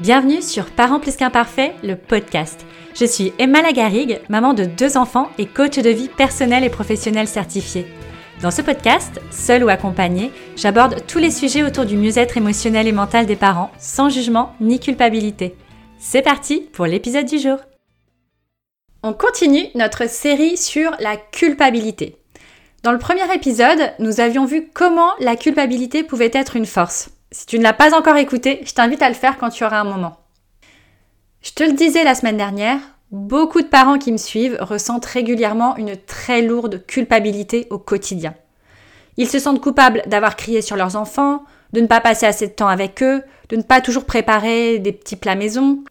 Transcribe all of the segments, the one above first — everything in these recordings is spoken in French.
Bienvenue sur Parents plus qu'imparfaits, le podcast. Je suis Emma Lagarigue, maman de deux enfants et coach de vie personnelle et professionnelle certifiée. Dans ce podcast, seul ou accompagné, j'aborde tous les sujets autour du mieux-être émotionnel et mental des parents, sans jugement ni culpabilité. C'est parti pour l'épisode du jour. On continue notre série sur la culpabilité. Dans le premier épisode, nous avions vu comment la culpabilité pouvait être une force. Si tu ne l'as pas encore écouté, je t'invite à le faire quand tu auras un moment. Je te le disais la semaine dernière, beaucoup de parents qui me suivent ressentent régulièrement une très lourde culpabilité au quotidien. Ils se sentent coupables d'avoir crié sur leurs enfants, de ne pas passer assez de temps avec eux, de ne pas toujours préparer des petits plats maison.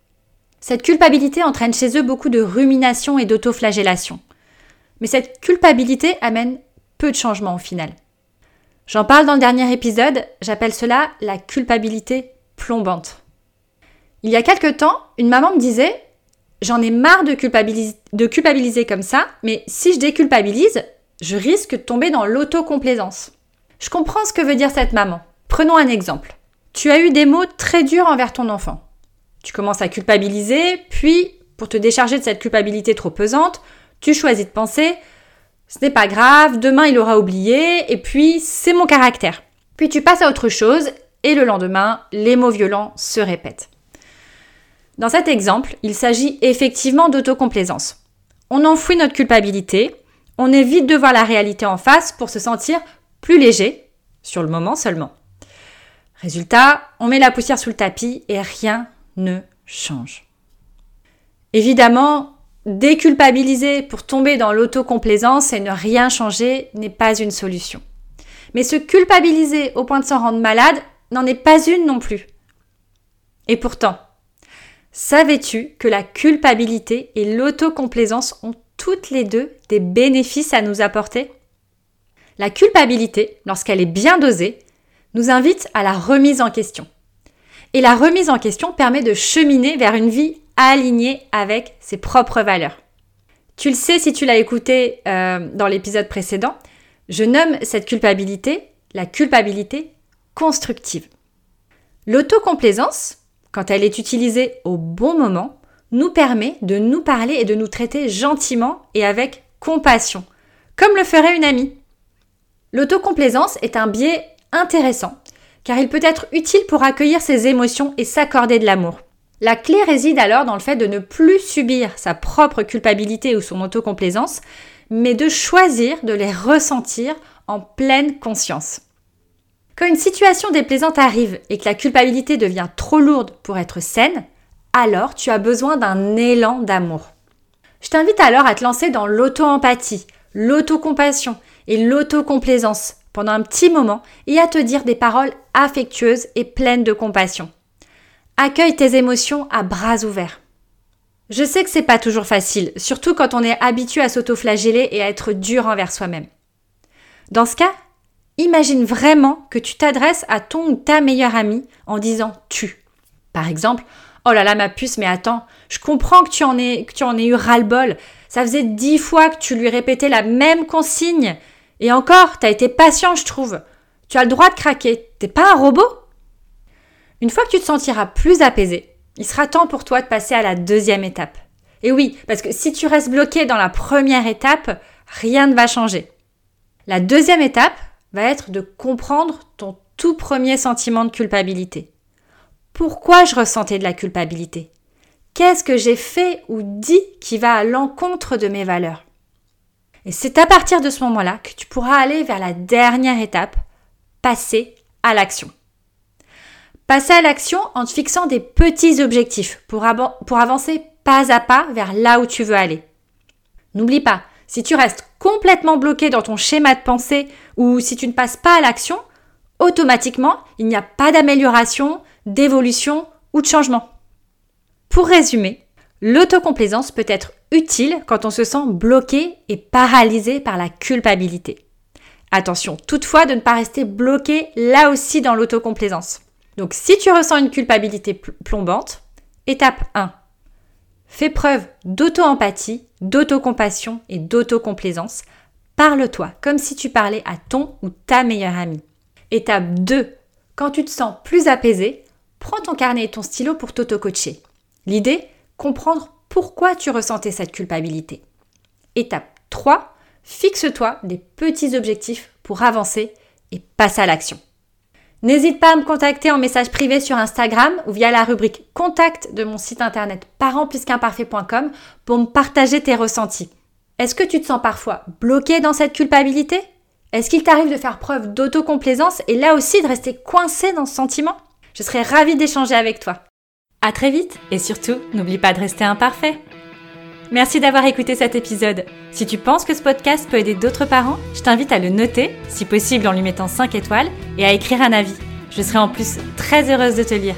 Cette culpabilité entraîne chez eux beaucoup de rumination et d'autoflagellation. Mais cette culpabilité amène peu de changements au final. J'en parle dans le dernier épisode, j'appelle cela la culpabilité plombante. Il y a quelque temps, une maman me disait J'en ai marre de, de culpabiliser comme ça, mais si je déculpabilise, je risque de tomber dans l'autocomplaisance. Je comprends ce que veut dire cette maman. Prenons un exemple. Tu as eu des mots très durs envers ton enfant. Tu commences à culpabiliser, puis, pour te décharger de cette culpabilité trop pesante, tu choisis de penser ce n'est pas grave, demain il aura oublié, et puis c'est mon caractère. Puis tu passes à autre chose, et le lendemain, les mots violents se répètent. Dans cet exemple, il s'agit effectivement d'autocomplaisance. On enfouit notre culpabilité, on évite de voir la réalité en face pour se sentir plus léger, sur le moment seulement. Résultat, on met la poussière sous le tapis et rien ne change. Évidemment, Déculpabiliser pour tomber dans l'autocomplaisance et ne rien changer n'est pas une solution. Mais se culpabiliser au point de s'en rendre malade n'en est pas une non plus. Et pourtant, savais-tu que la culpabilité et l'autocomplaisance ont toutes les deux des bénéfices à nous apporter? La culpabilité, lorsqu'elle est bien dosée, nous invite à la remise en question. Et la remise en question permet de cheminer vers une vie aligné avec ses propres valeurs. Tu le sais si tu l'as écouté euh, dans l'épisode précédent, je nomme cette culpabilité la culpabilité constructive. L'autocomplaisance, quand elle est utilisée au bon moment, nous permet de nous parler et de nous traiter gentiment et avec compassion, comme le ferait une amie. L'autocomplaisance est un biais intéressant, car il peut être utile pour accueillir ses émotions et s'accorder de l'amour. La clé réside alors dans le fait de ne plus subir sa propre culpabilité ou son autocomplaisance, mais de choisir de les ressentir en pleine conscience. Quand une situation déplaisante arrive et que la culpabilité devient trop lourde pour être saine, alors tu as besoin d'un élan d'amour. Je t'invite alors à te lancer dans l'auto-empathie, l'autocompassion et l'autocomplaisance pendant un petit moment et à te dire des paroles affectueuses et pleines de compassion. Accueille tes émotions à bras ouverts. Je sais que c'est pas toujours facile, surtout quand on est habitué à s'autoflageller et à être dur envers soi-même. Dans ce cas, imagine vraiment que tu t'adresses à ton ou ta meilleure amie en disant tu. Par exemple, oh là là ma puce, mais attends, je comprends que tu en aies, eu ras-le-bol. Ça faisait dix fois que tu lui répétais la même consigne. Et encore, t'as été patient, je trouve. Tu as le droit de craquer. T'es pas un robot? Une fois que tu te sentiras plus apaisé, il sera temps pour toi de passer à la deuxième étape. Et oui, parce que si tu restes bloqué dans la première étape, rien ne va changer. La deuxième étape va être de comprendre ton tout premier sentiment de culpabilité. Pourquoi je ressentais de la culpabilité? Qu'est-ce que j'ai fait ou dit qui va à l'encontre de mes valeurs? Et c'est à partir de ce moment-là que tu pourras aller vers la dernière étape, passer à l'action. Passer à l'action en te fixant des petits objectifs pour, pour avancer pas à pas vers là où tu veux aller. N'oublie pas, si tu restes complètement bloqué dans ton schéma de pensée ou si tu ne passes pas à l'action, automatiquement, il n'y a pas d'amélioration, d'évolution ou de changement. Pour résumer, l'autocomplaisance peut être utile quand on se sent bloqué et paralysé par la culpabilité. Attention toutefois de ne pas rester bloqué là aussi dans l'autocomplaisance. Donc si tu ressens une culpabilité plombante, étape 1. Fais preuve d'auto-empathie, d'autocompassion et d'autocomplaisance. Parle-toi comme si tu parlais à ton ou ta meilleure amie. Étape 2. Quand tu te sens plus apaisé, prends ton carnet et ton stylo pour t'auto-coacher. L'idée, comprendre pourquoi tu ressentais cette culpabilité. Étape 3, fixe-toi des petits objectifs pour avancer et passe à l'action. N'hésite pas à me contacter en message privé sur Instagram ou via la rubrique Contact de mon site internet parentplusqu'imparfait.com pour me partager tes ressentis. Est-ce que tu te sens parfois bloqué dans cette culpabilité? Est-ce qu'il t'arrive de faire preuve d'autocomplaisance et là aussi de rester coincé dans ce sentiment? Je serais ravie d'échanger avec toi. À très vite et surtout, n'oublie pas de rester imparfait. Merci d'avoir écouté cet épisode. Si tu penses que ce podcast peut aider d'autres parents, je t'invite à le noter, si possible en lui mettant 5 étoiles, et à écrire un avis. Je serai en plus très heureuse de te lire.